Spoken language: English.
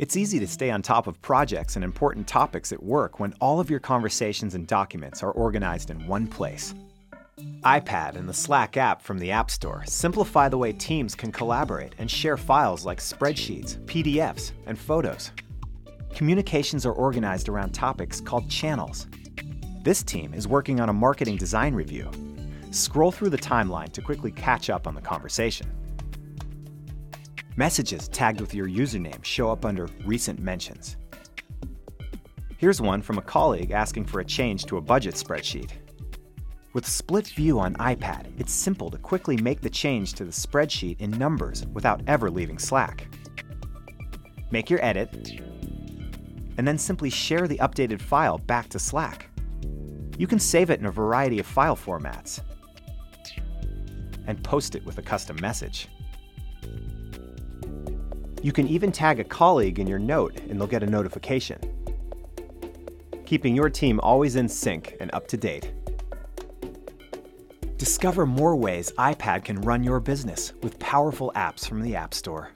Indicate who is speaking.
Speaker 1: It's easy to stay on top of projects and important topics at work when all of your conversations and documents are organized in one place. iPad and the Slack app from the App Store simplify the way teams can collaborate and share files like spreadsheets, PDFs, and photos. Communications are organized around topics called channels. This team is working on a marketing design review. Scroll through the timeline to quickly catch up on the conversation. Messages tagged with your username show up under Recent Mentions. Here's one from a colleague asking for a change to a budget spreadsheet. With Split View on iPad, it's simple to quickly make the change to the spreadsheet in numbers without ever leaving Slack. Make your edit, and then simply share the updated file back to Slack. You can save it in a variety of file formats and post it with a custom message. You can even tag a colleague in your note and they'll get a notification. Keeping your team always in sync and up to date. Discover more ways iPad can run your business with powerful apps from the App Store.